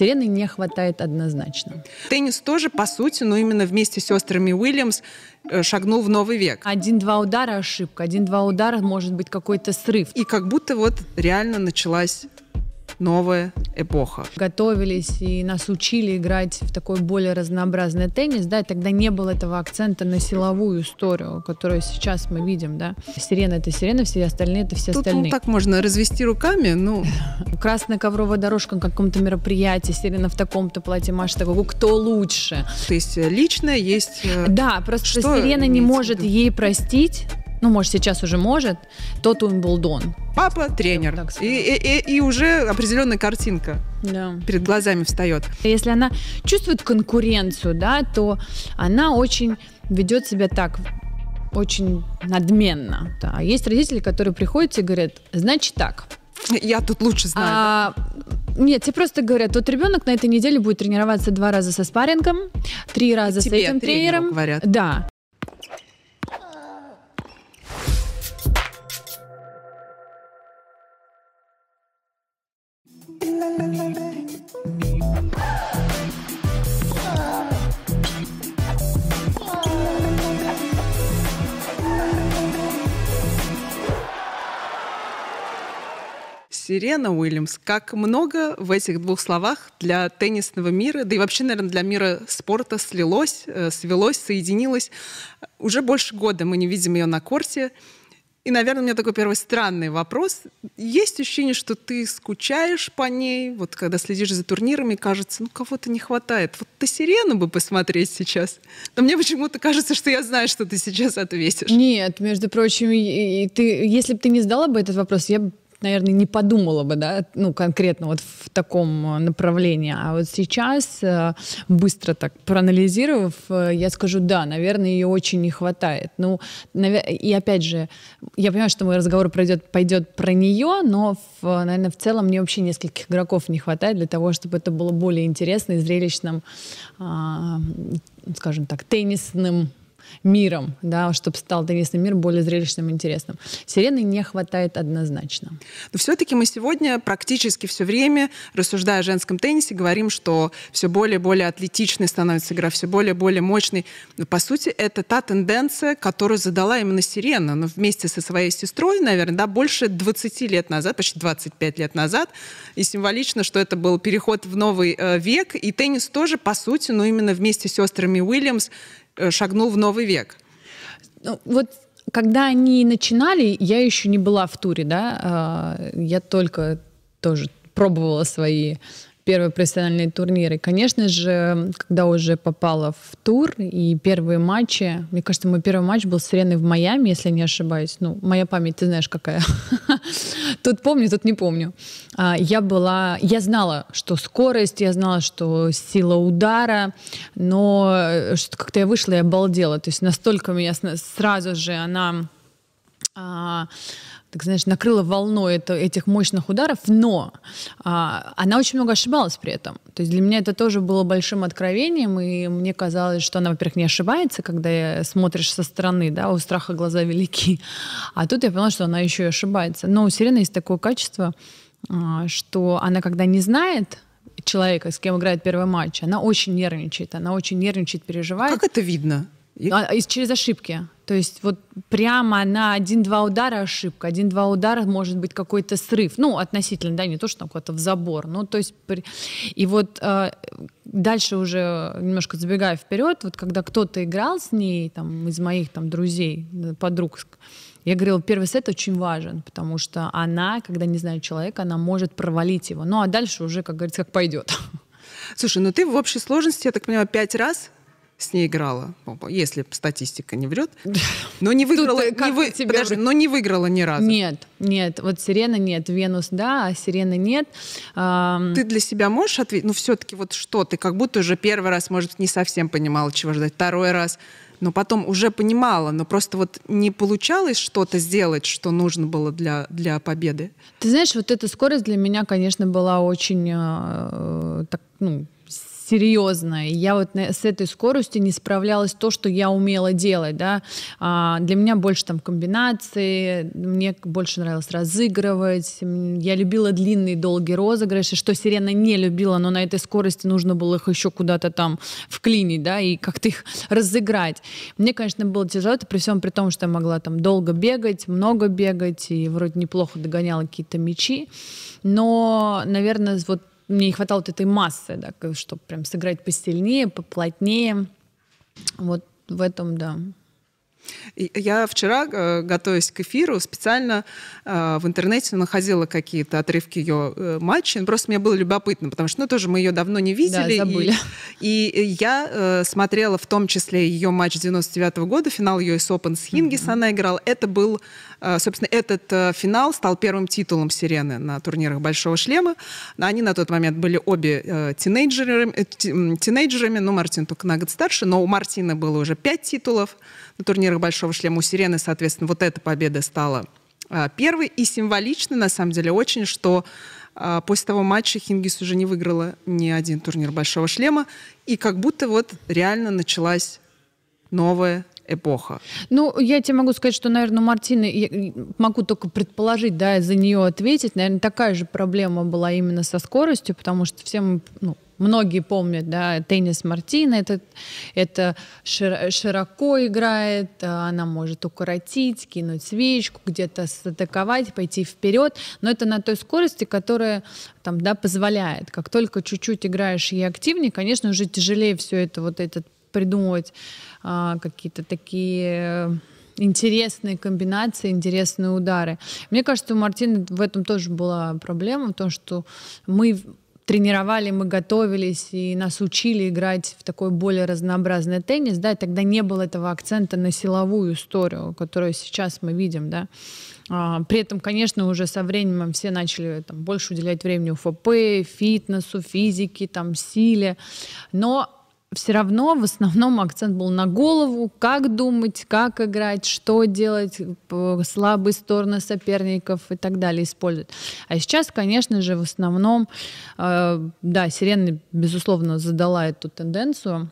Сирены не хватает однозначно. Теннис тоже, по сути, но именно вместе с сестрами Уильямс э, шагнул в новый век. Один-два удара ошибка, один-два удара может быть какой-то срыв. И как будто вот реально началась новая эпоха. Готовились и нас учили играть в такой более разнообразный теннис, да, и тогда не было этого акцента на силовую историю, которую сейчас мы видим, да. Сирена — это сирена, все остальные — это все Тут остальные. Ну, так можно развести руками, ну... Красная ковровая дорожка на каком-то мероприятии, сирена в таком-то платье, Маша такой, кто лучше? То есть э, личное есть... Э, да, просто что сирена не может ей простить, ну, может, сейчас уже может, тот Уимблдон. Папа тренер. И, и, и уже определенная картинка да. перед глазами встает. Если она чувствует конкуренцию, да, то она очень ведет себя так, очень надменно. Да. А есть родители, которые приходят и говорят, значит так. Я тут лучше знаю. А, нет, тебе просто говорят, вот ребенок на этой неделе будет тренироваться два раза со спаррингом, три раза Тебе с этим тренером. Говорят. Да. Сирена Уильямс. Как много в этих двух словах для теннисного мира, да и вообще, наверное, для мира спорта слилось, э, свелось, соединилось. Уже больше года мы не видим ее на корте. И, наверное, у меня такой первый странный вопрос. Есть ощущение, что ты скучаешь по ней, вот когда следишь за турнирами, кажется, ну кого-то не хватает. Вот ты сирену бы посмотреть сейчас. Но мне почему-то кажется, что я знаю, что ты сейчас ответишь. Нет, между прочим, и, и ты, если бы ты не задала бы этот вопрос, я бы наверное, не подумала бы, да, ну, конкретно вот в таком э, направлении. А вот сейчас, э, быстро так проанализировав, э, я скажу, да, наверное, ее очень не хватает. Ну, и опять же, я понимаю, что мой разговор пройдет, пойдет про нее, но, в, наверное, в целом мне вообще нескольких игроков не хватает для того, чтобы это было более интересно и зрелищным, а, скажем так, теннисным миром, да, чтобы стал теннисный мир более зрелищным и интересным. Сирены не хватает однозначно. Но все-таки мы сегодня практически все время, рассуждая о женском теннисе, говорим, что все более и более атлетичной становится игра, все более и более мощной. Но, по сути, это та тенденция, которую задала именно Сирена, но вместе со своей сестрой, наверное, да, больше 20 лет назад, почти 25 лет назад, и символично, что это был переход в новый э, век, и теннис тоже, по сути, но именно вместе с сестрами Уильямс шагнул в новый век? Ну, вот когда они начинали, я еще не была в туре, да, а, я только тоже пробовала свои первые профессиональные турниры. Конечно же, когда уже попала в тур и первые матчи, мне кажется, мой первый матч был с Сиреной в Майами, если не ошибаюсь. Ну, моя память, ты знаешь, какая. Тут помню, тут не помню. А, я была, я знала, что скорость, я знала, что сила удара, но э, как-то я вышла и обалдела. То есть настолько меня сразу же она а, так знаешь, накрыла волной это, этих мощных ударов, но а, она очень много ошибалась при этом. То есть для меня это тоже было большим откровением, и мне казалось, что она, во-первых, не ошибается, когда смотришь со стороны, да, у страха глаза велики, а тут я поняла, что она еще и ошибается. Но у Сирены есть такое качество, а, что она, когда не знает, человека, с кем играет первый матч, она очень нервничает, она очень нервничает, переживает. Как это видно? А, через ошибки. То есть вот прямо на один-два удара ошибка, один-два удара может быть какой-то срыв. Ну, относительно, да, не то, что там куда-то в забор. Ну, то есть... И вот э, дальше уже, немножко забегая вперед, вот когда кто-то играл с ней, там, из моих там друзей, подруг, я говорила, первый сет очень важен, потому что она, когда не знает человека, она может провалить его. Ну, а дальше уже, как говорится, как пойдет. Слушай, ну ты в общей сложности, я так понимаю, пять раз с ней играла, если статистика не врет, но не выиграла, Тут, не вы, подожди, но не выиграла ни разу. Нет, нет, вот Сирена нет, Венус да, а Сирена нет. Ты для себя можешь ответить, ну все-таки вот что, ты как будто уже первый раз, может, не совсем понимала, чего ждать, второй раз, но потом уже понимала, но просто вот не получалось что-то сделать, что нужно было для, для победы? Ты знаешь, вот эта скорость для меня, конечно, была очень э, так, ну, серьезная. Я вот с этой скоростью не справлялась то, что я умела делать, да. А, для меня больше там комбинации, мне больше нравилось разыгрывать. Я любила длинные долгие розыгрыши, что Сирена не любила, но на этой скорости нужно было их еще куда-то там вклинить, да, и как-то их разыграть. Мне, конечно, было тяжело, это при всем при том, что я могла там долго бегать, много бегать, и вроде неплохо догоняла какие-то мячи. Но, наверное, вот мне не хватало вот этой массы, да, чтобы прям сыграть посильнее, поплотнее. Вот в этом, да. Я вчера, э, готовясь к эфиру, специально э, в интернете находила какие-то отрывки ее э, матчей. Просто мне было любопытно, потому что, ну, тоже мы ее давно не видели. Да, забыли. И, и я смотрела в том числе ее матч 99 -го года, финал US Open с Хингис mm-hmm. она играла. Это был, собственно, этот финал стал первым титулом Сирены на турнирах Большого Шлема. Они на тот момент были обе тинейджерами, тинейджерами, ну, Мартин только на год старше, но у Мартина было уже пять титулов на турнирах Большого шлема у Сирены, соответственно, вот эта победа стала первой. И символично, на самом деле, очень, что после того матча Хингис уже не выиграла ни один турнир Большого шлема. И как будто вот реально началась новая эпоха. Ну, я тебе могу сказать, что, наверное, у Мартины, я могу только предположить, да, за нее ответить, наверное, такая же проблема была именно со скоростью, потому что все мы, ну, Многие помнят, да, теннис Мартина, это, это широко играет, а, она может укоротить, кинуть свечку, где-то атаковать, пойти вперед, но это на той скорости, которая там, да, позволяет. Как только чуть-чуть играешь и активнее, конечно, уже тяжелее все это, вот этот придумывать а, какие-то такие интересные комбинации, интересные удары. Мне кажется, у Мартины в этом тоже была проблема, в том, что мы тренировали, мы готовились, и нас учили играть в такой более разнообразный теннис, да, и тогда не было этого акцента на силовую историю, которую сейчас мы видим, да. А, при этом, конечно, уже со временем все начали там, больше уделять времени УФП, фитнесу, физике, там, силе, но все равно в основном акцент был на голову, как думать, как играть, что делать, слабые стороны соперников и так далее использовать. А сейчас, конечно же, в основном, э, да, Сирена, безусловно, задала эту тенденцию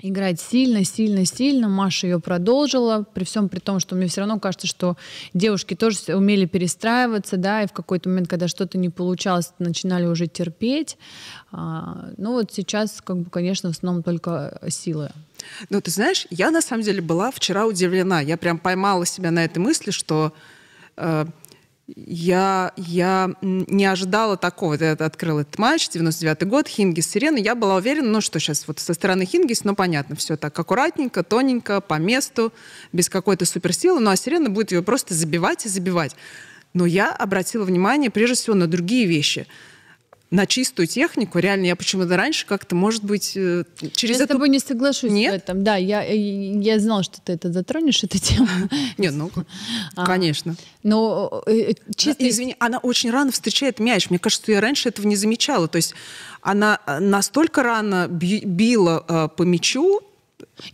играть сильно, сильно, сильно. Маша ее продолжила, при всем при том, что мне все равно кажется, что девушки тоже умели перестраиваться, да, и в какой-то момент, когда что-то не получалось, начинали уже терпеть. А, ну вот сейчас, как бы, конечно, в основном только силы. Ну, ты знаешь, я на самом деле была вчера удивлена. Я прям поймала себя на этой мысли, что э, я, я не ожидала такого. Я открыла этот матч, 99-й год, Хингис, Сирена. Я была уверена, ну что сейчас, вот со стороны Хингис, ну понятно, все так аккуратненько, тоненько, по месту, без какой-то суперсилы. Ну а Сирена будет ее просто забивать и забивать. Но я обратила внимание прежде всего на другие вещи – на чистую технику, реально, я почему-то раньше как-то, может быть, э, через Я эту... с тобой не соглашусь Нет? в этом. Да, я, я знала, что ты это затронешь, эту тему. Нет, ну, конечно. Но э, э, чисто... Извини, она очень рано встречает мяч. Мне кажется, я раньше этого не замечала. То есть она настолько рано била по мячу,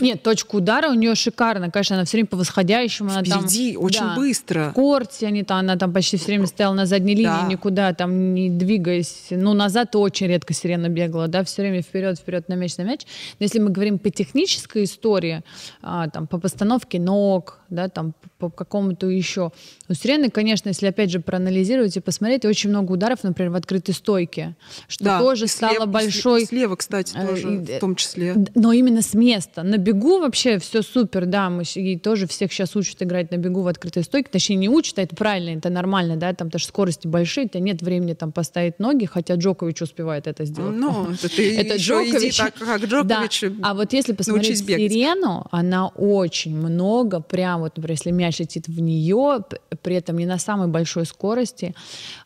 нет, точка удара у нее шикарная. Конечно, она все время по восходящему. Она Впереди, там, очень да, быстро. В корте они там, она там почти все время стояла на задней линии, да. никуда там не двигаясь. Ну, назад очень редко сирена бегала, да, все время вперед, вперед, на мяч, на мяч. Но если мы говорим по технической истории, а, там, по постановке ног, да, там, по какому-то еще. У сирены, конечно, если опять же проанализировать и посмотреть, очень много ударов, например, в открытой стойке, что да, тоже стало слева, большой... Слева, кстати, э, тоже, в том числе. Но именно с места на бегу вообще все супер, да, мы и тоже всех сейчас учат играть на бегу в открытой стойке, точнее не учат, а это правильно, это нормально, да, там тоже скорости большие, то нет времени там поставить ноги, хотя Джокович успевает это сделать. Ну, это ты это Джокович. так, как Джокович. Да. А вот если посмотреть Сирену, она очень много, прям вот, например, если мяч летит в нее, при этом не на самой большой скорости,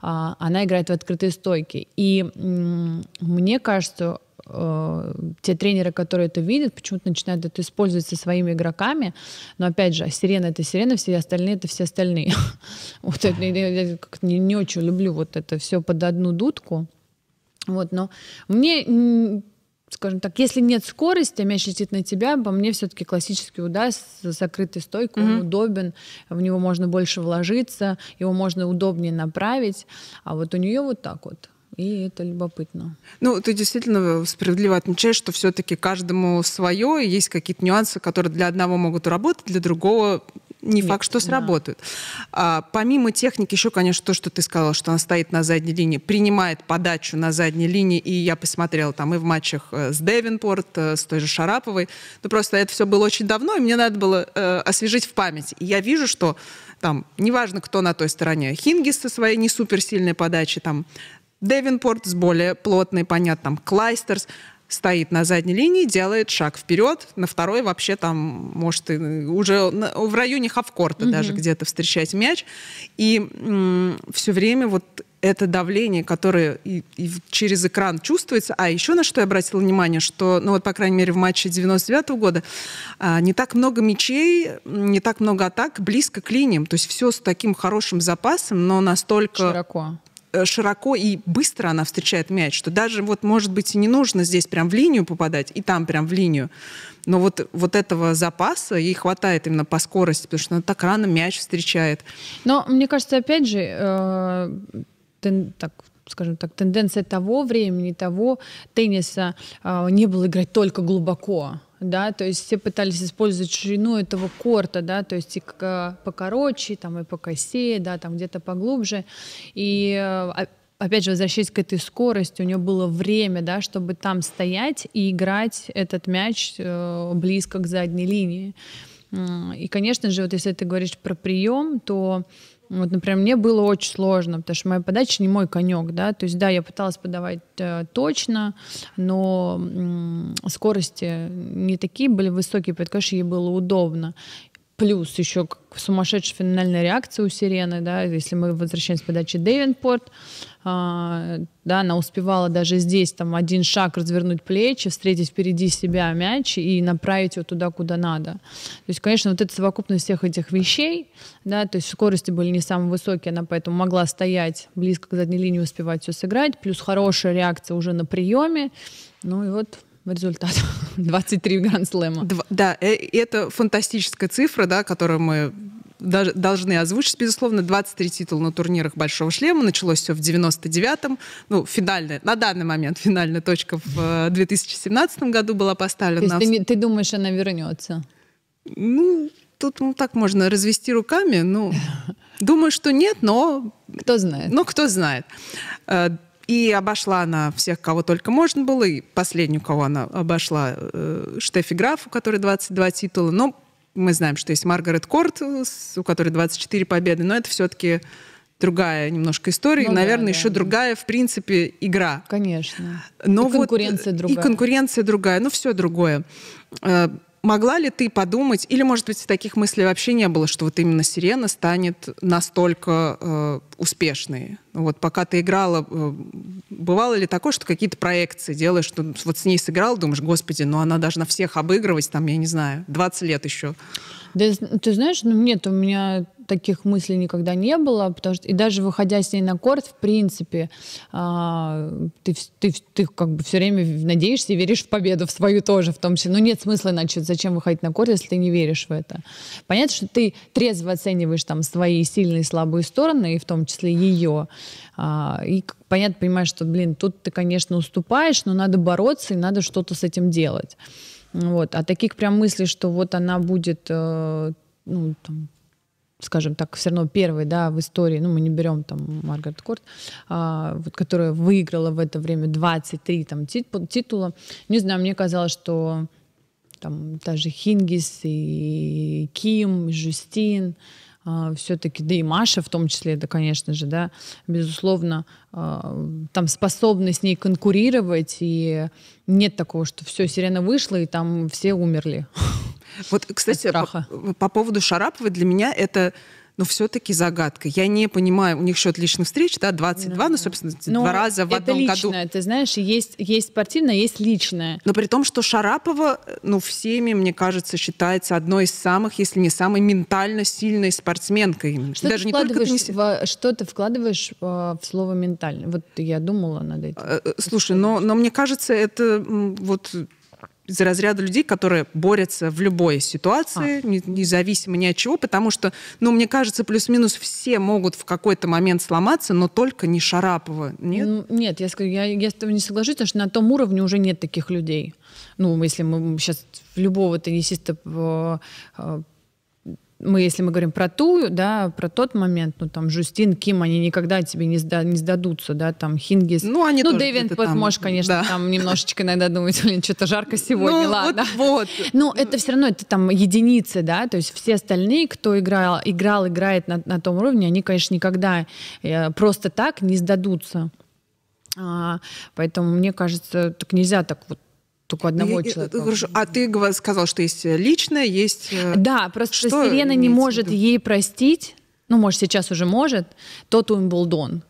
а, она играет в открытой стойке. И мне кажется, э, те тренеры, которые это видят, почему-то начинают это использовать со своими игроками. Но опять же, сирена это сирена, все остальные это все остальные. Вот это я не, не очень люблю вот это все под одну дудку. Вот, но мне скажем так, если нет скорости, а мяч летит на тебя, по мне все-таки классический удар с закрытой стойкой, mm-hmm. он удобен, в него можно больше вложиться, его можно удобнее направить, а вот у нее вот так вот И это любопытно. Ну, ты действительно справедливо отмечаешь, что все-таки каждому свое, есть какие-то нюансы, которые для одного могут работать, для другого не Нет, факт, что сработают. Да. А, помимо техники, еще, конечно, то, что ты сказала, что она стоит на задней линии, принимает подачу на задней линии, и я посмотрела там и в матчах э, с Девинпорт, э, с той же Шараповой, ну просто это все было очень давно, и мне надо было э, освежить в памяти. И я вижу, что там, неважно, кто на той стороне, Хингис со своей не суперсильной подачей, там, Девинпорт с более плотной, понятно, там, Клайстерс, стоит на задней линии, делает шаг вперед, на второй вообще там, может, уже в районе хавкорта mm-hmm. даже где-то встречать мяч. И все время вот это давление, которое и, и через экран чувствуется. А еще на что я обратила внимание, что, ну вот, по крайней мере, в матче 99 -го года а, не так много мячей, не так много атак близко к линиям. То есть все с таким хорошим запасом, но настолько... Широко. Э, широко и быстро она встречает мяч, что даже вот, может быть, и не нужно здесь прям в линию попадать, и там прям в линию. Но вот, вот этого запаса ей хватает именно по скорости, потому что она так рано мяч встречает. Но мне кажется, опять же, э, так, скажем так, тенденция того времени, того тенниса э, не было играть только глубоко да, то есть все пытались использовать ширину этого корта, да, то есть и покороче, там и по косе, да, там где-то поглубже, и э, опять же, возвращаясь к этой скорости, у нее было время, да, чтобы там стоять и играть этот мяч э, близко к задней линии. И, конечно же, вот если ты говоришь про прием, то вот, например, мне было очень сложно, потому что моя подача не мой конек, да, то есть, да, я пыталась подавать э, точно, но м- скорости не такие были высокие, поэтому, конечно, ей было удобно. Плюс еще сумасшедшая финальная реакция у Сирены, да, если мы возвращаемся к подаче Дэвенпорт, а, да, она успевала даже здесь там один шаг развернуть плечи, встретить впереди себя мяч и направить его туда, куда надо. То есть, конечно, вот эта совокупность всех этих вещей, да, то есть скорости были не самые высокие, она поэтому могла стоять близко к задней линии, успевать все сыграть, плюс хорошая реакция уже на приеме, ну и вот результат. 23 гранд-слэма. Да, э, это фантастическая цифра, да, которую мы должны озвучить, безусловно, 23 титула на турнирах Большого шлема. Началось все в 99-м. Ну, финальная, на данный момент финальная точка в 2017 э, году была поставлена. То есть ты, ты думаешь, она вернется? Ну, тут ну, так можно развести руками. Ну, думаю, что нет, но... Кто знает. Ну, кто знает. Э, и обошла она всех, кого только можно было. И последнюю, кого она обошла, э, Штефи Граф, у которой 22 титула. Но мы знаем, что есть Маргарет Корт, у которой 24 победы, но это все-таки другая немножко история, ну, и, наверное, да, еще да. другая, в принципе, игра. Конечно. Но и конкуренция вот, другая. И конкуренция другая, ну все другое. Могла ли ты подумать, или, может быть, таких мыслей вообще не было, что вот именно «Сирена» станет настолько э, успешной? Вот пока ты играла, э, бывало ли такое, что какие-то проекции делаешь, что вот с ней сыграл, думаешь, господи, ну она должна всех обыгрывать, там, я не знаю, 20 лет еще. Да, ты знаешь, ну нет, у меня таких мыслей никогда не было, потому что и даже выходя с ней на корт, в принципе, а, ты, ты, ты как бы все время надеешься и веришь в победу, в свою тоже, в том числе. Ну нет смысла иначе, зачем выходить на корт, если ты не веришь в это. Понятно, что ты трезво оцениваешь там свои сильные и слабые стороны, и в том числе ее. А, и понятно, понимаешь, что, блин, тут ты, конечно, уступаешь, но надо бороться и надо что-то с этим делать. Вот. А таких прям мыслей, что вот она будет, э, ну, там, скажем так, все равно первой, да, в истории, ну, мы не берем там Маргарет Корт, а, вот, которая выиграла в это время 23 там титула. Не знаю, мне казалось, что там даже Хингис и Ким, и Жюстин, а, все-таки, да и Маша в том числе, да, конечно же, да, безусловно, а, там способны с ней конкурировать, и нет такого, что все, сирена вышла, и там все умерли. Вот, кстати, по, по поводу Шараповой для меня это но все-таки загадка. Я не понимаю, у них счет личных встреч, да, 22, да. ну, собственно, но два раза в одном личное, году. ты знаешь, есть, есть спортивное, есть личное. Но при том, что Шарапова, ну, всеми, мне кажется, считается одной из самых, если не самой ментально сильной спортсменкой. Что Даже ты не только теннис... в, Что ты вкладываешь в, в слово «ментально»? Вот я думала над этим. Э, э, слушай, но, но мне кажется, это вот из разряда людей, которые борются в любой ситуации, а. независимо ни от чего, потому что, ну, мне кажется, плюс-минус все могут в какой-то момент сломаться, но только не Шарапова, нет? Нет, я, я, я с тобой не соглашусь, потому что на том уровне уже нет таких людей. Ну, если мы сейчас любого теннисиста э, э, мы, если мы говорим про ту, да, про тот момент, ну, там, Жустин, Ким, они никогда тебе не, сда, не сдадутся, да, там, Хингис. Ну, они Ну, Дэвин, там, можешь, конечно, да. там немножечко иногда думать, блин, что-то жарко сегодня, ну, ладно. Вот, вот. Ну, это все равно, это там единицы, да, то есть все остальные, кто играл, играл играет на, на том уровне, они, конечно, никогда э, просто так не сдадутся. А, поэтому, мне кажется, так нельзя так вот только одного и, человека. Хорошо. А ты сказал, что есть личное, есть... Э, да, просто что Сирена не может ей простить, ну, может, сейчас уже может, тот Уимблдон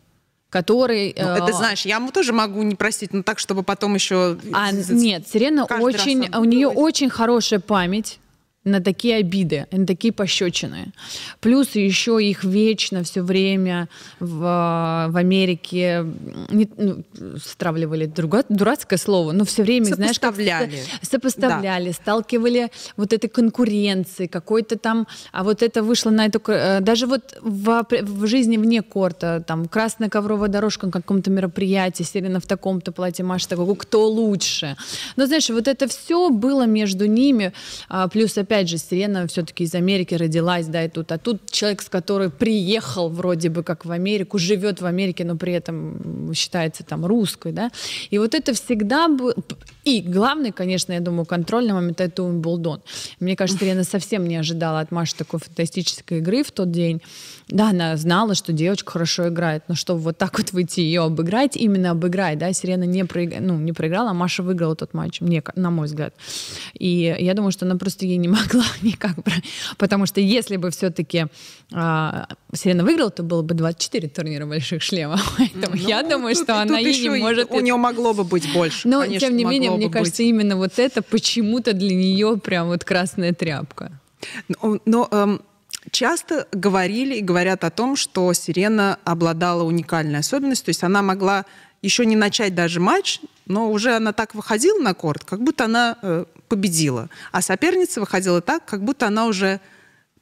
который... Ну, это, э, знаешь, я ему тоже могу не простить, но так, чтобы потом еще... А, нет, Сирена очень... У нее очень хорошая память на такие обиды, на такие пощечины. Плюс еще их вечно все время в, в Америке не, ну, стравливали друга, дурацкое слово, но все время, знаешь, как, сопоставляли, да. сталкивали вот этой конкуренции, какой-то там, а вот это вышло на эту, э, даже вот в, в жизни вне корта, там красная ковровая дорожка на каком-то мероприятии, Селена в таком-то платье, Маша такой, кто лучше. Но знаешь, вот это все было между ними, а, плюс опять же, Сирена все-таки из Америки родилась, да, и тут. А тут человек, с который приехал вроде бы как в Америку, живет в Америке, но при этом считается там русской, да. И вот это всегда был... И главный, конечно, я думаю, контрольный момент — это Умблдон. Мне кажется, Сирена совсем не ожидала от Маши такой фантастической игры в тот день. Да, она знала, что девочка хорошо играет, но чтобы вот так вот выйти ее обыграть, именно обыграть, да, Сирена не, проиг... ну, не проиграла, а Маша выиграла тот матч, мне, на мой взгляд. И я думаю, что она просто ей не могла никак, потому что если бы все-таки а, Сирена выиграла, то было бы 24 турнира больших шлемов. Поэтому ну, я думаю, тут, что она ей не может... У нее могло бы быть больше. Но, конечно, тем не менее, мне кажется, быть. именно вот это почему-то для нее прям вот красная тряпка. Но, но эм, часто говорили и говорят о том, что Сирена обладала уникальной особенностью, то есть она могла еще не начать даже матч, но уже она так выходила на корт, как будто она э, победила, а соперница выходила так, как будто она уже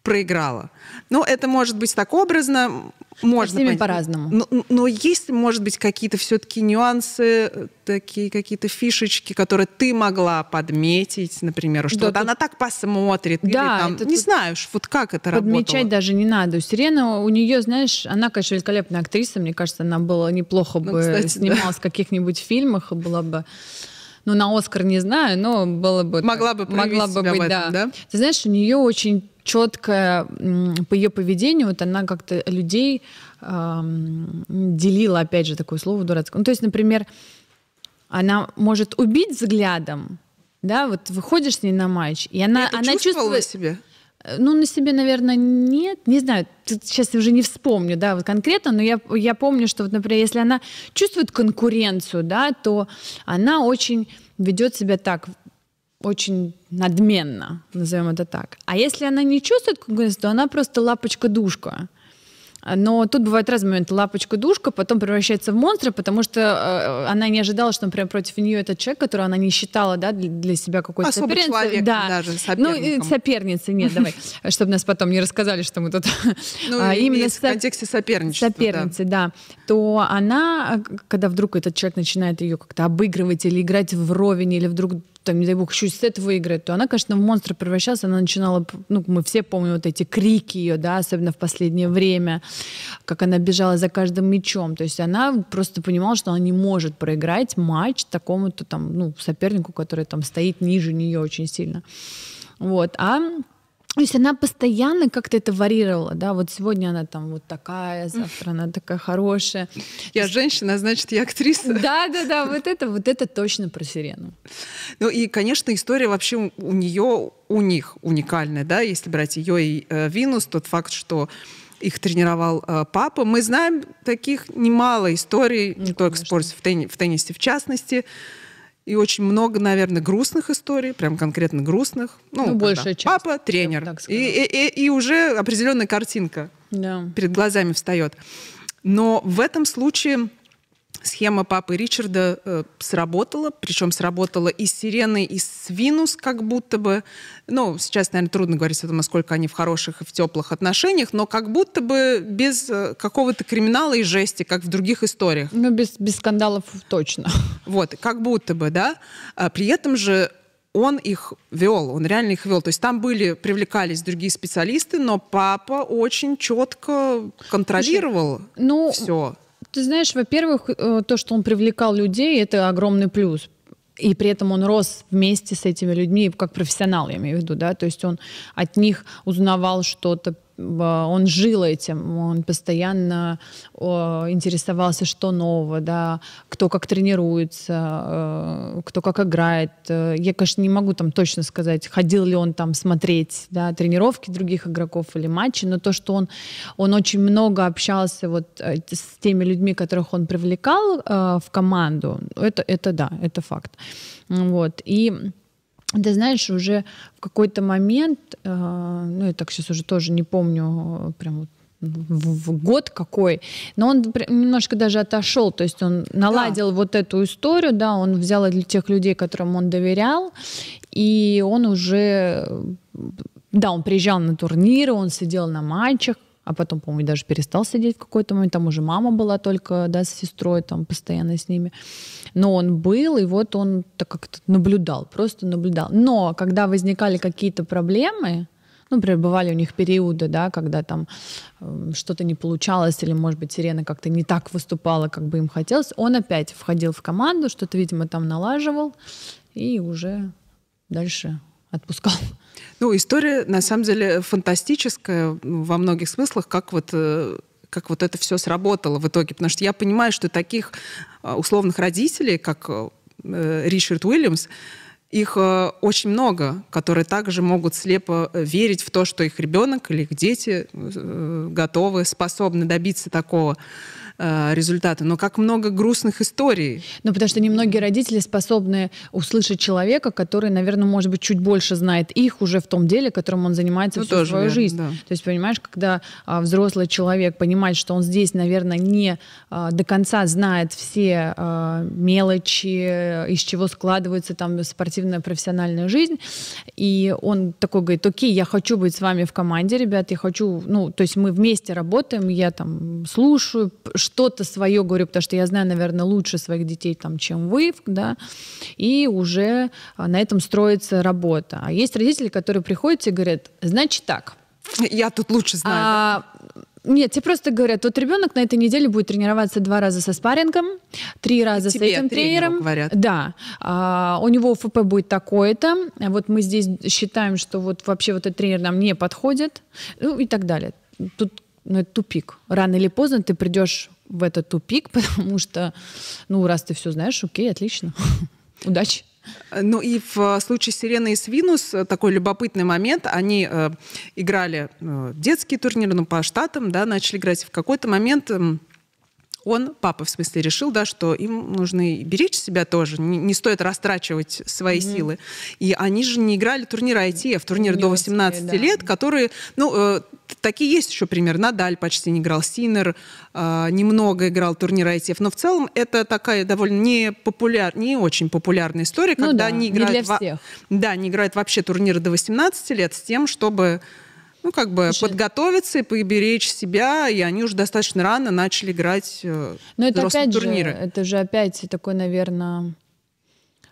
проиграла. Ну, это может быть так образно, можно понять. по-разному. Но, но есть, может быть, какие-то все-таки нюансы, такие какие-то фишечки, которые ты могла подметить, например, что да, вот тут... она так посмотрит, да, или там, это не тут... знаю, вот как это Подмечать работало. даже не надо. У Сирена, у нее, знаешь, она, конечно, великолепная актриса, мне кажется, она была неплохо ну, бы кстати, снималась да. в каких-нибудь фильмах, была бы ну, на Оскар не знаю, но было бы... Могла бы могла бы быть, этом, да. да. Ты знаешь, у нее очень четкая по ее поведению, вот она как-то людей эм, делила, опять же, такое слово дурацкое. Ну, то есть, например, она может убить взглядом, да, вот выходишь с ней на матч, и она, она чувствует... себе? Э, ну, на себе, наверное, нет. Не знаю, сейчас уже не вспомню, да, вот конкретно, но я, я помню, что, вот, например, если она чувствует конкуренцию, да, то она очень ведет себя так, очень надменно, назовем это так. А если она не чувствует конкуренцию, то она просто лапочка-душка. Но тут бывает разные моменты. Лапочка-душка потом превращается в монстра, потому что э, она не ожидала, что, например, против нее этот человек, который она не считала да, для себя какой-то соперницей. человек да. даже, Ну, соперницы, нет, давай, чтобы нас потом не рассказали, что мы тут... Ну, а, именно в контексте соперничества. Соперницы, да. То она, когда вдруг этот человек начинает ее как-то обыгрывать или играть вровень, или вдруг там, не дай бог, еще сет выиграет, то она, конечно, в монстра превращалась, она начинала, ну, мы все помним вот эти крики ее, да, особенно в последнее время, как она бежала за каждым мячом, то есть она просто понимала, что она не может проиграть матч такому-то там, ну, сопернику, который там стоит ниже нее очень сильно. Вот, а то есть она постоянно как-то это варьировала, да, вот сегодня она там вот такая, завтра она такая хорошая. Я женщина, значит, я актриса. Да, да, да, вот это, вот это точно про Сирену. Ну и, конечно, история вообще у нее, у них уникальная, да, если брать ее и э, Винус, тот факт, что их тренировал э, папа. Мы знаем таких немало историй, ну, не только в спорте, в, тенни, в теннисе в частности и очень много, наверное, грустных историй, прям конкретно грустных. Ну, ну большая часть. Папа тренер. И, и, и, и уже определенная картинка да. перед глазами встает. Но в этом случае схема папы Ричарда э, сработала, причем сработала и с Сиреной, и с Винус как будто бы. Ну, сейчас, наверное, трудно говорить о том, насколько они в хороших и в теплых отношениях, но как будто бы без э, какого-то криминала и жести, как в других историях. Ну, без, без скандалов точно. Вот, как будто бы, да. А при этом же он их вел, он реально их вел. То есть там были, привлекались другие специалисты, но папа очень четко контролировал ну, все. Ты знаешь, во-первых, э, то, что он привлекал людей, это огромный плюс. И при этом он рос вместе с этими людьми, как профессионал, я имею в виду, да, то есть он от них узнавал что-то, он жил этим, он постоянно интересовался, что нового, да, кто как тренируется, э, кто как играет. Я, конечно, не могу там точно сказать, ходил ли он там смотреть да, тренировки других игроков или матчи, но то, что он, он очень много общался вот э, с теми людьми, которых он привлекал э, в команду, это, это да, это факт. Вот. И ты знаешь, уже в какой-то момент, э, ну я так сейчас уже тоже не помню э, прям вот в, в год какой, но он немножко даже отошел, то есть он наладил да. вот эту историю, да, он взял для тех людей, которым он доверял, и он уже, да, он приезжал на турниры, он сидел на матчах, а потом, по-моему, даже перестал сидеть в какой-то момент, там уже мама была только, да, с сестрой, там постоянно с ними. Но он был, и вот он так как-то наблюдал, просто наблюдал. Но когда возникали какие-то проблемы, ну, например, бывали у них периоды, да, когда там э, что-то не получалось, или, может быть, Сирена как-то не так выступала, как бы им хотелось, он опять входил в команду, что-то, видимо, там налаживал, и уже дальше отпускал. Ну, история, на самом деле, фантастическая во многих смыслах, как вот э, как вот это все сработало в итоге. Потому что я понимаю, что таких э, условных родителей, как э, Ричард Уильямс, их очень много, которые также могут слепо верить в то, что их ребенок или их дети готовы, способны добиться такого. Э, результаты, но как много грустных историй. Ну, потому что немногие родители способны услышать человека, который, наверное, может быть, чуть больше знает их уже в том деле, которым он занимается ну, всю свою верно, жизнь. Да. То есть, понимаешь, когда а, взрослый человек понимает, что он здесь, наверное, не а, до конца знает все а, мелочи, из чего складывается там спортивная профессиональная жизнь, и он такой говорит, окей, я хочу быть с вами в команде, ребят, я хочу, ну, то есть мы вместе работаем, я там слушаю, что-то свое говорю, потому что я знаю, наверное, лучше своих детей, там, чем вы, да, и уже а, на этом строится работа. А есть родители, которые приходят и говорят, значит так. Я тут лучше знаю. А, нет, тебе просто говорят, вот ребенок на этой неделе будет тренироваться два раза со спаррингом, три раза Тебе, с этим тренером. Говорят. Да. А, у него ФП будет такое-то. Вот мы здесь считаем, что вот вообще вот этот тренер нам не подходит. Ну и так далее. Тут ну, это тупик. Рано или поздно ты придешь в этот тупик, потому что, ну, раз ты все знаешь, окей, отлично. Удачи. Ну и в случае Сирены и Свинус такой любопытный момент. Они э, играли э, детские турниры, ну, по штатам, да, начали играть. В какой-то момент э, он, папа в смысле, решил, да, что им нужно беречь себя тоже, не, не стоит растрачивать свои mm-hmm. силы. И они же не играли турниры ITF, турнир до 18 да. лет, которые, ну, э, такие есть еще пример. Надаль почти не играл, Синер э, немного играл турнир ITF, но в целом это такая довольно не популяр, не очень популярная история, ну, когда да, они играют, не для всех. Во, да, они играют вообще турниры до 18 лет с тем, чтобы ну, как бы Слушай, подготовиться и поберечь себя, и они уже достаточно рано начали играть э, Но это опять турниры. Же, это же опять такой, наверное,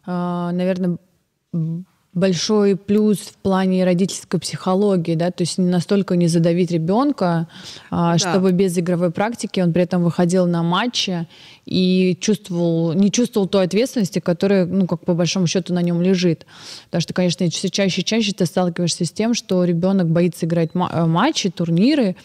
э, наверное, большой плюс в плане родительской психологии, да, то есть не настолько не задавить ребенка, а, да. чтобы без игровой практики он при этом выходил на матчи и чувствовал, не чувствовал той ответственности, которая, ну, как по большому счету на нем лежит. Потому что, конечно, все чаще и чаще ты сталкиваешься с тем, что ребенок боится играть э, матчи, турниры,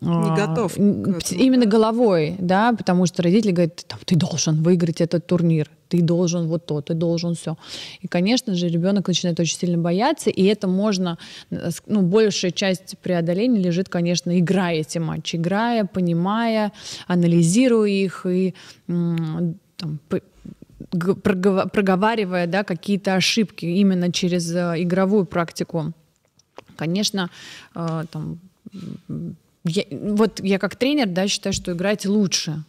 не а, готов. Именно головой, да, потому что родители говорят, ты должен выиграть этот турнир, ты должен вот то, ты должен все. И, конечно же, ребенок начинает очень сильно бояться, и это можно, ну, большая часть преодоления лежит, конечно, играя эти матчи, играя, понимая, анализируя их и там, проговаривая да, какие-то ошибки именно через э, игровую практику. Конечно, э, там, я, вот я как тренер, да, считаю, что играть лучше.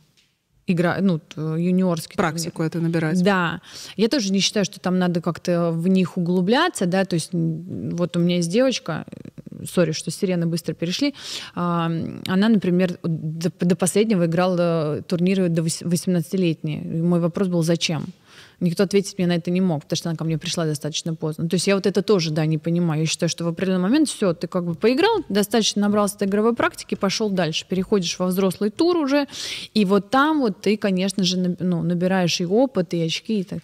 Игра, ну, юниорский. Практику турнир. это набирать. Да. Я тоже не считаю, что там надо как-то в них углубляться, да, то есть вот у меня есть девочка, сори, что сирены быстро перешли, а, она, например, до, до последнего играла турниры до 18-летние. Мой вопрос был, зачем? Никто ответить мне на это не мог, потому что она ко мне пришла достаточно поздно. То есть я вот это тоже, да, не понимаю. Я считаю, что в определенный момент все, ты как бы поиграл, достаточно набрался этой игровой практики, пошел дальше, переходишь во взрослый тур уже, и вот там вот ты, конечно же, ну, набираешь и опыт, и очки. И так.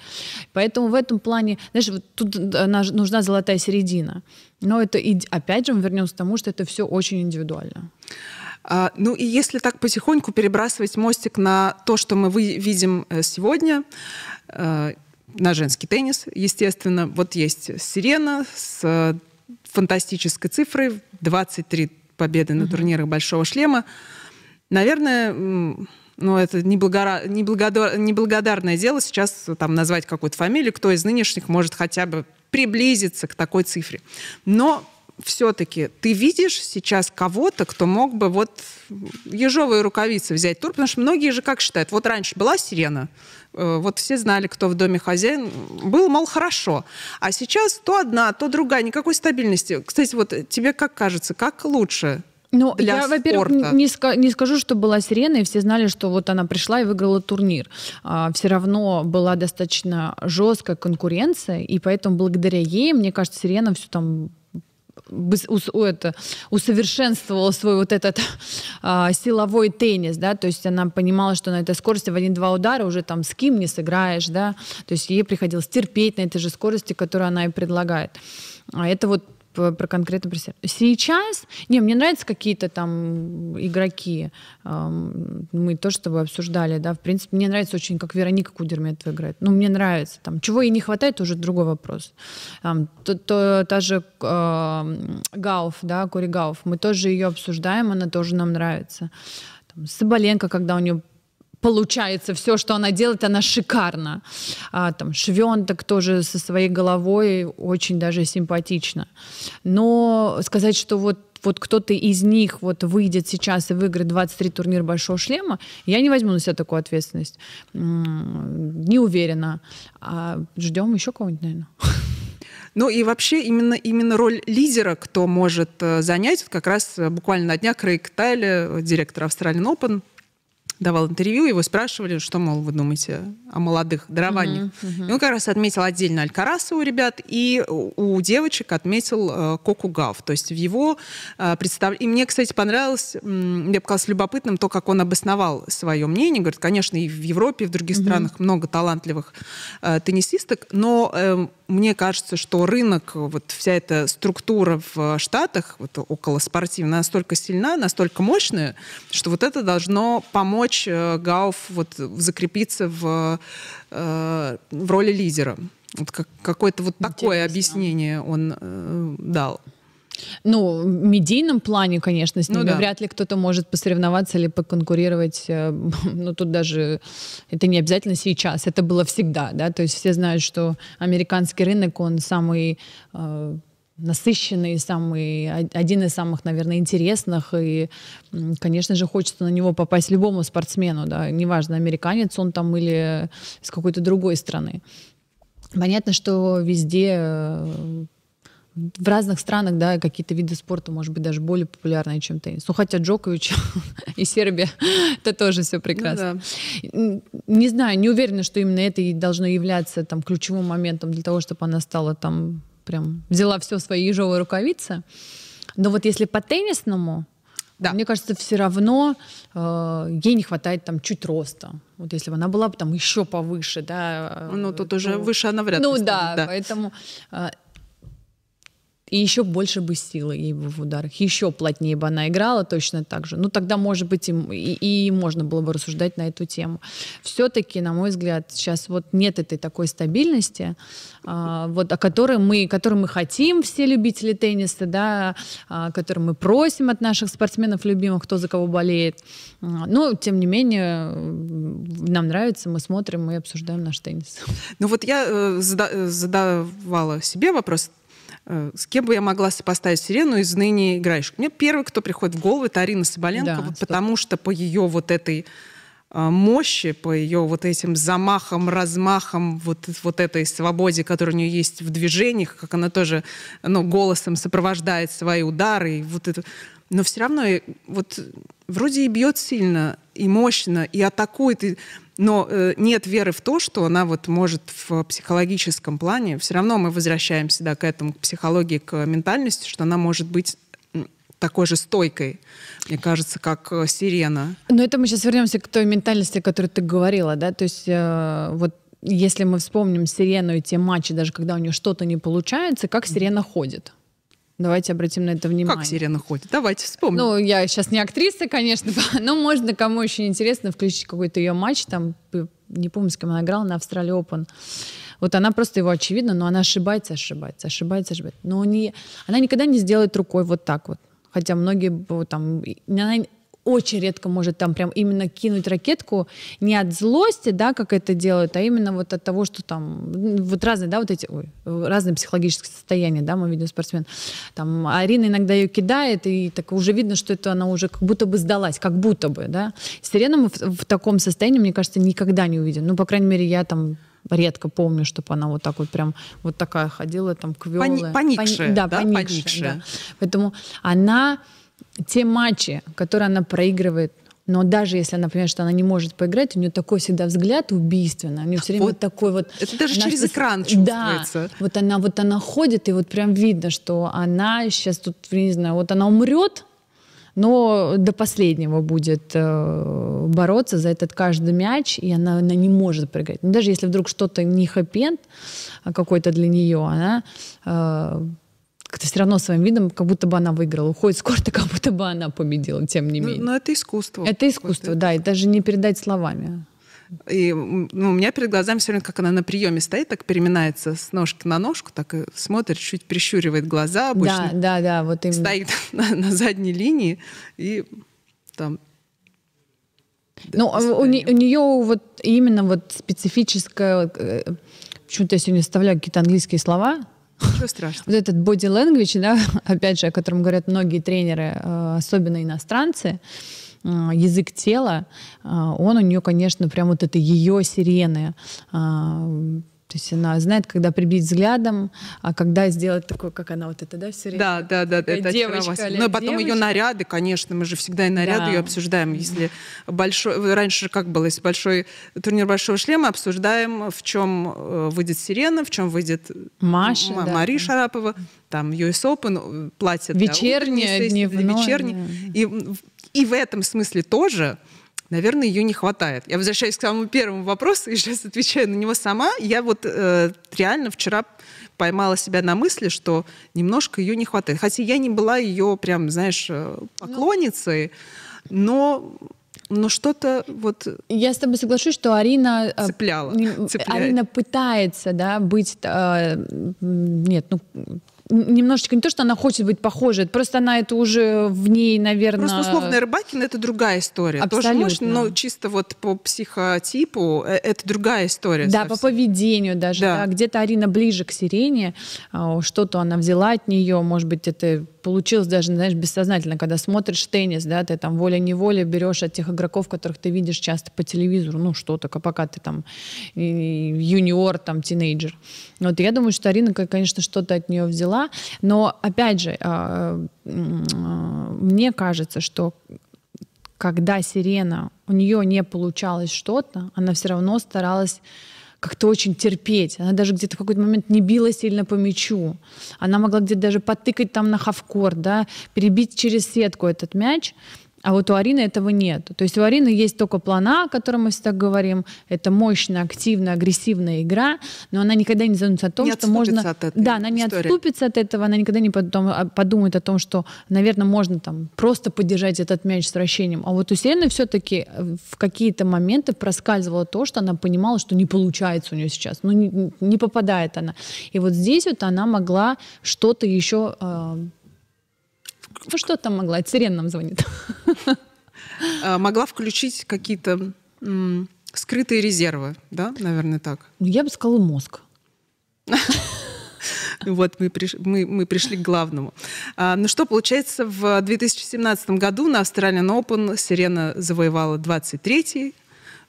Поэтому в этом плане, знаешь, вот тут нужна золотая середина. Но это, опять же, мы вернемся к тому, что это все очень индивидуально. А, ну и если так потихоньку перебрасывать мостик на то, что мы видим э, сегодня, э, на женский теннис, естественно, вот есть Сирена с э, фантастической цифрой, 23 победы на турнирах Большого шлема. Наверное, ну, это неблагодар... Неблагодар... неблагодарное дело сейчас там назвать какую-то фамилию, кто из нынешних может хотя бы приблизиться к такой цифре. Но все-таки ты видишь сейчас кого-то, кто мог бы вот ежовые рукавицы взять тур, потому что многие же как считают, вот раньше была сирена, э, вот все знали, кто в доме хозяин, был, мол, хорошо. А сейчас то одна, то другая, никакой стабильности. Кстати, вот тебе как кажется, как лучше? Ну, для я, во-первых, не, ска- не скажу, что была сирена, и все знали, что вот она пришла и выиграла турнир. А, все равно была достаточно жесткая конкуренция, и поэтому благодаря ей, мне кажется, сирена все там это, усовершенствовала свой вот этот а, силовой теннис, да, то есть она понимала, что на этой скорости в один-два удара уже там с кем не сыграешь, да, то есть ей приходилось терпеть на этой же скорости, которую она и предлагает. А это вот про конкретно про Сейчас, не, мне нравятся какие-то там игроки. Мы тоже с тобой обсуждали, да, в принципе, мне нравится очень, как Вероника Кудерметова играет. Ну, мне нравится. Там, чего ей не хватает, уже другой вопрос. Там, то, то, та же э, Гауф, да, Кори Гауф, мы тоже ее обсуждаем, она тоже нам нравится. Там, Соболенко, когда у нее получается все, что она делает, она шикарна. А, там Швенток тоже со своей головой очень даже симпатично. Но сказать, что вот вот кто-то из них вот выйдет сейчас и выиграет 23 турнира Большого шлема, я не возьму на себя такую ответственность. Не уверена. А ждем еще кого-нибудь, наверное. Ну и вообще именно, именно роль лидера, кто может э, занять, как раз э, буквально на днях Крейг Тайли, директор Australian Open, давал интервью, его спрашивали, что, мол, вы думаете о молодых дарованиях. Uh-huh, uh-huh. И он как раз отметил отдельно Алькараса у ребят, и у девочек отметил э, Коку Гав. То есть в его э, представлении... И мне, кстати, понравилось, мне показалось любопытным то, как он обосновал свое мнение. Говорит, конечно, и в Европе, и в других uh-huh. странах много талантливых э, теннисисток, но э, мне кажется, что рынок, вот вся эта структура в Штатах, вот около спортивная, настолько сильна, настолько мощная, что вот это должно помочь э, Гауф вот закрепиться в, э, в роли лидера. Вот как, какое-то вот такое объяснение он э, дал. Ну, в медийном плане, конечно, с ними ну, да. вряд ли кто-то может посоревноваться или поконкурировать. Ну, тут даже это не обязательно сейчас, это было всегда, да, то есть все знают, что американский рынок, он самый э, насыщенный, самый, один из самых, наверное, интересных. И, конечно же, хочется на него попасть любому спортсмену, да, неважно, американец он там или из какой-то другой страны. Понятно, что везде э, в разных странах, да, какие-то виды спорта, может быть, даже более популярные, чем теннис. Ну, хотя Джокович и Сербия, это тоже все прекрасно. Ну, да. Не знаю, не уверена, что именно это и должно являться там ключевым моментом для того, чтобы она стала там прям взяла все свои ежовые рукавицы. Но вот если по теннисному, да. Мне кажется, все равно э, ей не хватает там чуть роста. Вот если бы она была бы там еще повыше, да. Ну, тут то, уже выше она вряд ли Ну станет, да, да, поэтому э, и еще больше бы силы ей бы в ударах, еще плотнее бы она играла точно так же. Ну, тогда, может быть, и, и, и можно было бы рассуждать на эту тему. Все-таки, на мой взгляд, сейчас вот нет этой такой стабильности, а, вот, о которой мы, которой мы хотим, все любители тенниса, да, о которой мы просим от наших спортсменов любимых, кто за кого болеет. А, но, тем не менее, нам нравится, мы смотрим и обсуждаем наш теннис. Ну вот я э, задавала себе вопрос, с кем бы я могла сопоставить Сирену из ныне играющих? Мне первый, кто приходит в голову, это Арина Соболенко, да, вот потому что по ее вот этой а, мощи, по ее вот этим замахам, размахам, вот, вот этой свободе, которая у нее есть в движениях, как она тоже ну, голосом сопровождает свои удары. И вот это. Но все равно вот вроде и бьет сильно, и мощно, и атакует, и, но э, нет веры в то, что она вот может в психологическом плане, все равно мы возвращаемся да, к этому, к психологии, к ментальности, что она может быть такой же стойкой, мне кажется, как э, сирена. Но это мы сейчас вернемся к той ментальности, о которой ты говорила, да, то есть э, вот если мы вспомним сирену и те матчи, даже когда у нее что-то не получается, как сирена ходит? Давайте обратим на это внимание. Как сирена ходит? Давайте вспомним. Ну, я сейчас не актриса, конечно, но можно, кому еще интересно, включить какой-то ее матч, там, не помню, с кем она играла, на Австралии Open. Вот она просто его очевидно, но она ошибается, ошибается, ошибается, ошибается. Но не, она никогда не сделает рукой вот так вот. Хотя многие там, она очень редко может там прям именно кинуть ракетку не от злости, да, как это делают, а именно вот от того, что там вот разные, да, вот эти ой, разные психологические состояния, да, мы видим спортсмен. Там Арина иногда ее кидает, и так уже видно, что это она уже как будто бы сдалась, как будто бы, да. Сирену мы в, в таком состоянии, мне кажется, никогда не увидим. Ну, по крайней мере, я там редко помню, чтобы она вот так вот прям вот такая ходила там квелы. Пони, поникшая, Пони, да, да, поникшая, поникшая. Да. Поэтому она те матчи, которые она проигрывает, но даже если она понимает, что она не может поиграть, у нее такой всегда взгляд убийственный. У нее все время вот, такой вот... Это даже через экран чувствуется. Да, вот она вот она ходит, и вот прям видно, что она сейчас тут, не знаю, вот она умрет, но до последнего будет э, бороться за этот каждый мяч, и она, она не может прыгать. Но даже если вдруг что-то не хэппи а какой-то для нее, она э, как-то все равно своим видом, как будто бы она выиграла. Уходит с корта, как будто бы она победила, тем не ну, менее. Но, но это искусство. Это искусство, да, и даже не передать словами. И ну, у меня перед глазами все время, как она на приеме стоит, так переминается с ножки на ножку, так и смотрит, чуть прищуривает глаза. Обычно да, да, да, вот именно. Стоит на, на задней линии и там ну, а у, у нее вот именно вот специфическое, э, почему-то я сегодня вставляю какие-то английские слова. Ничего страшного. Вот этот body language, да, опять же, о котором говорят многие тренеры, э, особенно иностранцы, а, язык тела, а, он у нее, конечно, прям вот это ее сирены. То есть она знает, когда прибить взглядом, а когда сделать такое, как она вот это, да, все время? Да, да, да, это девочка. Ну, и потом девочка. ее наряды, конечно, мы же всегда и наряды да. ее обсуждаем. Если большой, раньше как было, если большой турнир большого шлема, обсуждаем, в чем э, выйдет Сирена, в чем выйдет Маша, М- да. Мария Шарапова, там US Open, платье вечернее, да, дневное, вечернее. И и в этом смысле тоже наверное, ее не хватает. Я возвращаюсь к самому первому вопросу и сейчас отвечаю на него сама. Я вот э, реально вчера поймала себя на мысли, что немножко ее не хватает. Хотя я не была ее прям, знаешь, э, поклонницей, но но что-то вот... Я с тобой соглашусь, что Арина... Э, цепляла. Цепляет. Арина пытается, да, быть... Э, нет, ну, немножечко не то, что она хочет быть похожей, просто она это уже в ней, наверное... Просто условная Рыбакина — это другая история. Абсолютно. Тоже мощно, но чисто вот по психотипу э, это другая история. Да, совсем. по поведению даже. Да. Да. Где-то Арина ближе к Сирене, а, что-то она взяла от нее, может быть, это получилось даже, знаешь, бессознательно, когда смотришь теннис, да, ты там волей-неволей берешь от тех игроков, которых ты видишь часто по телевизору, ну, что-то, пока ты там юниор, там, тинейджер. Вот я думаю, что Арина, конечно, что-то от нее взяла, но, опять же, а, мне кажется, что когда Сирена, у нее не получалось что-то, она все равно старалась как-то очень терпеть. Она даже где-то в какой-то момент не била сильно по мячу. Она могла где-то даже потыкать там на хавкорт, да, перебить через сетку этот мяч. А вот у Арины этого нет. То есть у Арины есть только план А, о котором мы всегда говорим. Это мощная, активная, агрессивная игра, но она никогда не задумается о том, не что можно... От этой да, она не истории. отступится от этого, она никогда не а, подумает о том, что, наверное, можно там просто поддержать этот мяч с вращением. А вот у Селены все-таки э, в какие-то моменты проскальзывало то, что она понимала, что не получается у нее сейчас, ну не, не попадает она. И вот здесь вот она могла что-то еще э, ну что там могла? Сирен нам звонит. А, могла включить какие-то скрытые резервы, да, наверное, так? Ну, я бы сказала мозг. Вот мы, приш... мы, мы пришли к главному. А, ну что, получается, в 2017 году на Australian Open Сирена завоевала 23-й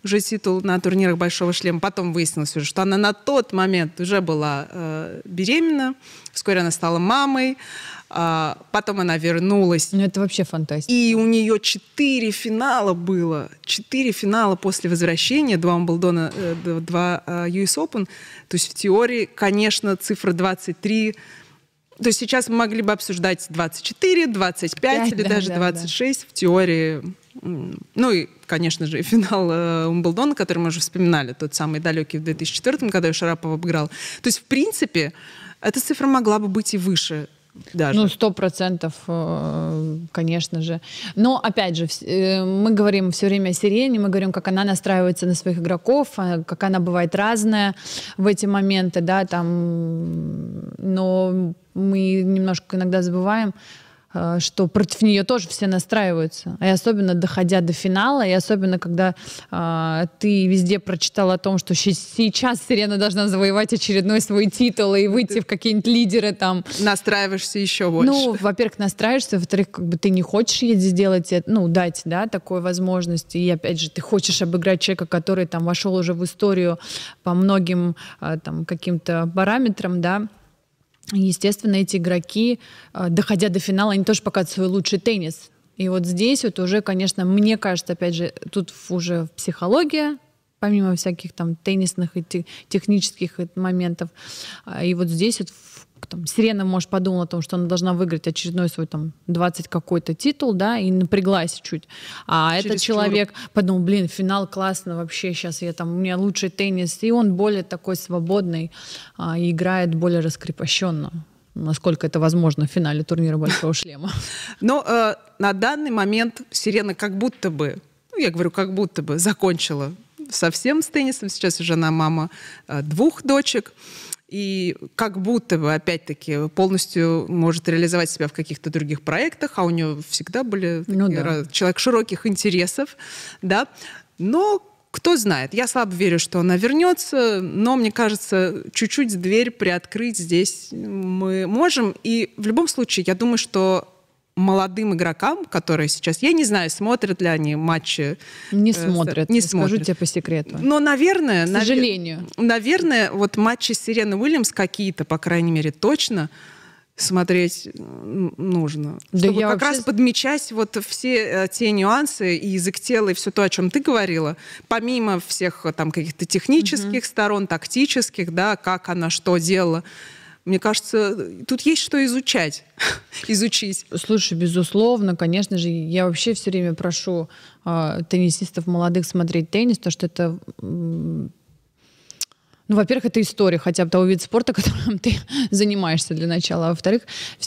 уже титул на турнирах Большого шлема. Потом выяснилось уже, что она на тот момент уже была э, беременна. Вскоре она стала мамой. А, потом она вернулась. Ну, это вообще фантастика. И у нее четыре финала было. Четыре финала после возвращения. Два Умблдона, э, два э, US Open. То есть в теории, конечно, цифра 23 то есть сейчас мы могли бы обсуждать 24, 25 5, или да, даже да, 26 да. в теории. Ну и, конечно же, финал э, Умблдона, который мы уже вспоминали, тот самый далекий в 2004, когда Шарапов обыграл. То есть, в принципе, эта цифра могла бы быть и выше. Даже. Ну, сто процентов, э, конечно же. Но, опять же, э, мы говорим все время о Сирене, мы говорим, как она настраивается на своих игроков, а, как она бывает разная в эти моменты, да, там, но мы немножко иногда забываем, что против нее тоже все настраиваются. И особенно доходя до финала, и особенно когда э, ты везде прочитал о том, что сейчас Сирена должна завоевать очередной свой титул и выйти в какие-нибудь лидеры там. Настраиваешься еще больше. Ну, во-первых, настраиваешься, во-вторых, как бы ты не хочешь ей сделать, ну, дать, да, такую возможность. И опять же, ты хочешь обыграть человека, который там вошел уже в историю по многим э, там каким-то параметрам, да, естественно, эти игроки, э, доходя до финала, они тоже показывают свой лучший теннис. И вот здесь вот уже, конечно, мне кажется, опять же, тут уже психология, помимо всяких там теннисных и технических моментов. А, и вот здесь вот там, Сирена, может, подумала о том, что она должна выиграть очередной свой там 20 какой-то титул, да, и напряглась чуть. А Через этот человек чур. подумал, блин, финал классно вообще, сейчас я там, у меня лучший теннис, и он более такой свободный, а, и играет более раскрепощенно насколько это возможно в финале турнира Большого шлема. Но э, на данный момент Сирена как будто бы, ну, я говорю, как будто бы закончила совсем с теннисом. Сейчас уже она мама э, двух дочек и как будто бы, опять-таки, полностью может реализовать себя в каких-то других проектах, а у нее всегда были ну, да. человек широких интересов, да, но кто знает, я слабо верю, что она вернется, но мне кажется, чуть-чуть дверь приоткрыть здесь мы можем. И в любом случае, я думаю, что молодым игрокам, которые сейчас, я не знаю, смотрят ли они матчи. Не э, смотрят. Не скажу тебе по секрету. Но, наверное, к сожалению, навер- наверное, вот матчи Сирены Уильямс какие-то, по крайней мере, точно смотреть нужно. Да чтобы как вообще... раз подмечать вот все э, те нюансы и язык тела, и все то, о чем ты говорила, помимо всех э, там каких-то технических угу. сторон, тактических, да, как она что делала, мне кажется, тут есть что изучать, изучить. Слушай, безусловно, конечно же, я вообще все время прошу э, теннисистов молодых смотреть теннис, потому что это ну, во-первых, это история хотя бы того вида спорта, которым ты занимаешься для начала. А во-вторых,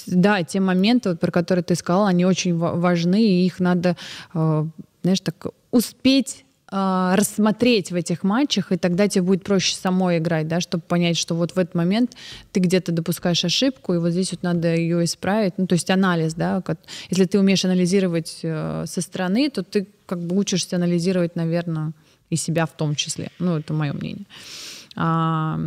да, те моменты, вот, про которые ты сказала, они очень важны, и их надо, э, знаешь, так успеть а, рассмотреть в этих матчах, и тогда тебе будет проще самой играть, да, чтобы понять, что вот в этот момент ты где-то допускаешь ошибку, и вот здесь вот надо ее исправить. Ну, то есть анализ, да, как, если ты умеешь анализировать э, со стороны, то ты как бы учишься анализировать, наверное, и себя в том числе. Ну, это мое мнение. А,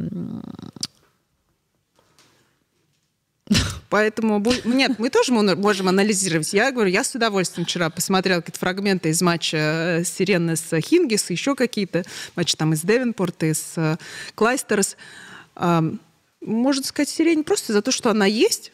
Поэтому, нет, мы тоже можем анализировать. Я говорю, я с удовольствием вчера посмотрела какие-то фрагменты из матча э, Сирены с Хингис, еще какие-то матчи там из Девенпорта, из э, Клайстерс. Можно сказать, Сирень просто за то, что она есть,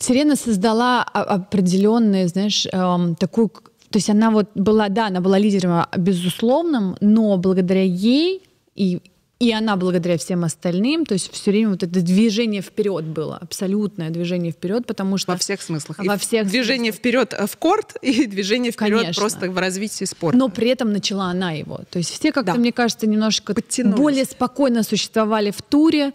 Сирена создала определенную, знаешь, эм, такую... То есть она вот была, да, она была лидером безусловным, но благодаря ей и и она благодаря всем остальным, то есть все время вот это движение вперед было, абсолютное движение вперед, потому что... Во всех смыслах. Во всех Движение смыслах. вперед в корт и движение вперед Конечно. просто в развитии спорта. Но при этом начала она его. То есть все как-то, да. мне кажется, немножко более спокойно существовали в туре,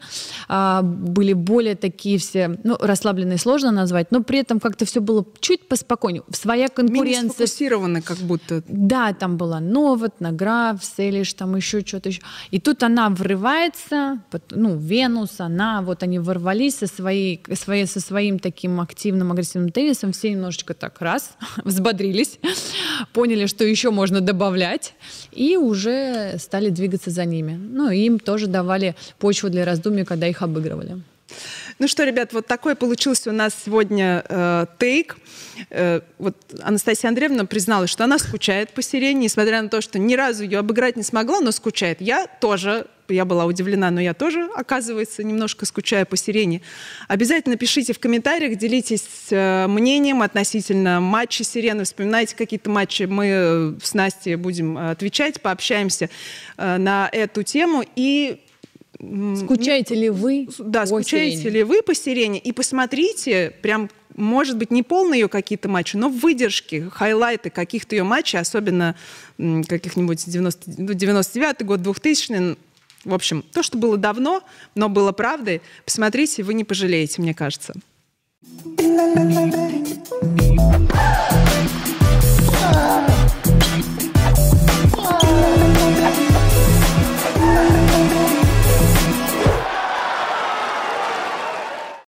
а, были более такие все, ну, расслабленные сложно назвать, но при этом как-то все было чуть поспокойнее. Своя конкуренция... Менее сфокусированы как будто. Да, там была Новот, Награф, Селиш, там еще что-то еще. И тут она врывается, ну, Венус, она, вот они ворвались со, своей, своей, со своим таким активным, агрессивным теннисом, все немножечко так раз, взбодрились, поняли, что еще можно добавлять, и уже стали двигаться за ними. Ну, им тоже давали почву для раздумий, когда их обыгрывали. Ну что, ребят, вот такой получился у нас сегодня э, тейк. Э, вот Анастасия Андреевна призналась, что она скучает по сирене, несмотря на то, что ни разу ее обыграть не смогла, но скучает. Я тоже я была удивлена, но я тоже, оказывается, немножко скучаю по сирене. Обязательно пишите в комментариях, делитесь э, мнением относительно матча сирены, вспоминайте какие-то матчи, мы э, с Настей будем э, отвечать, пообщаемся на эту тему и Скучаете ли вы? Да, скучаете сирене? ли вы по сирене? И посмотрите, прям, может быть, не полные ее какие-то матчи, но выдержки, хайлайты каких-то ее матчей, особенно каких-нибудь 90, 99 год, 2000 в общем, то, что было давно, но было правдой, посмотрите, вы не пожалеете, мне кажется. Ah!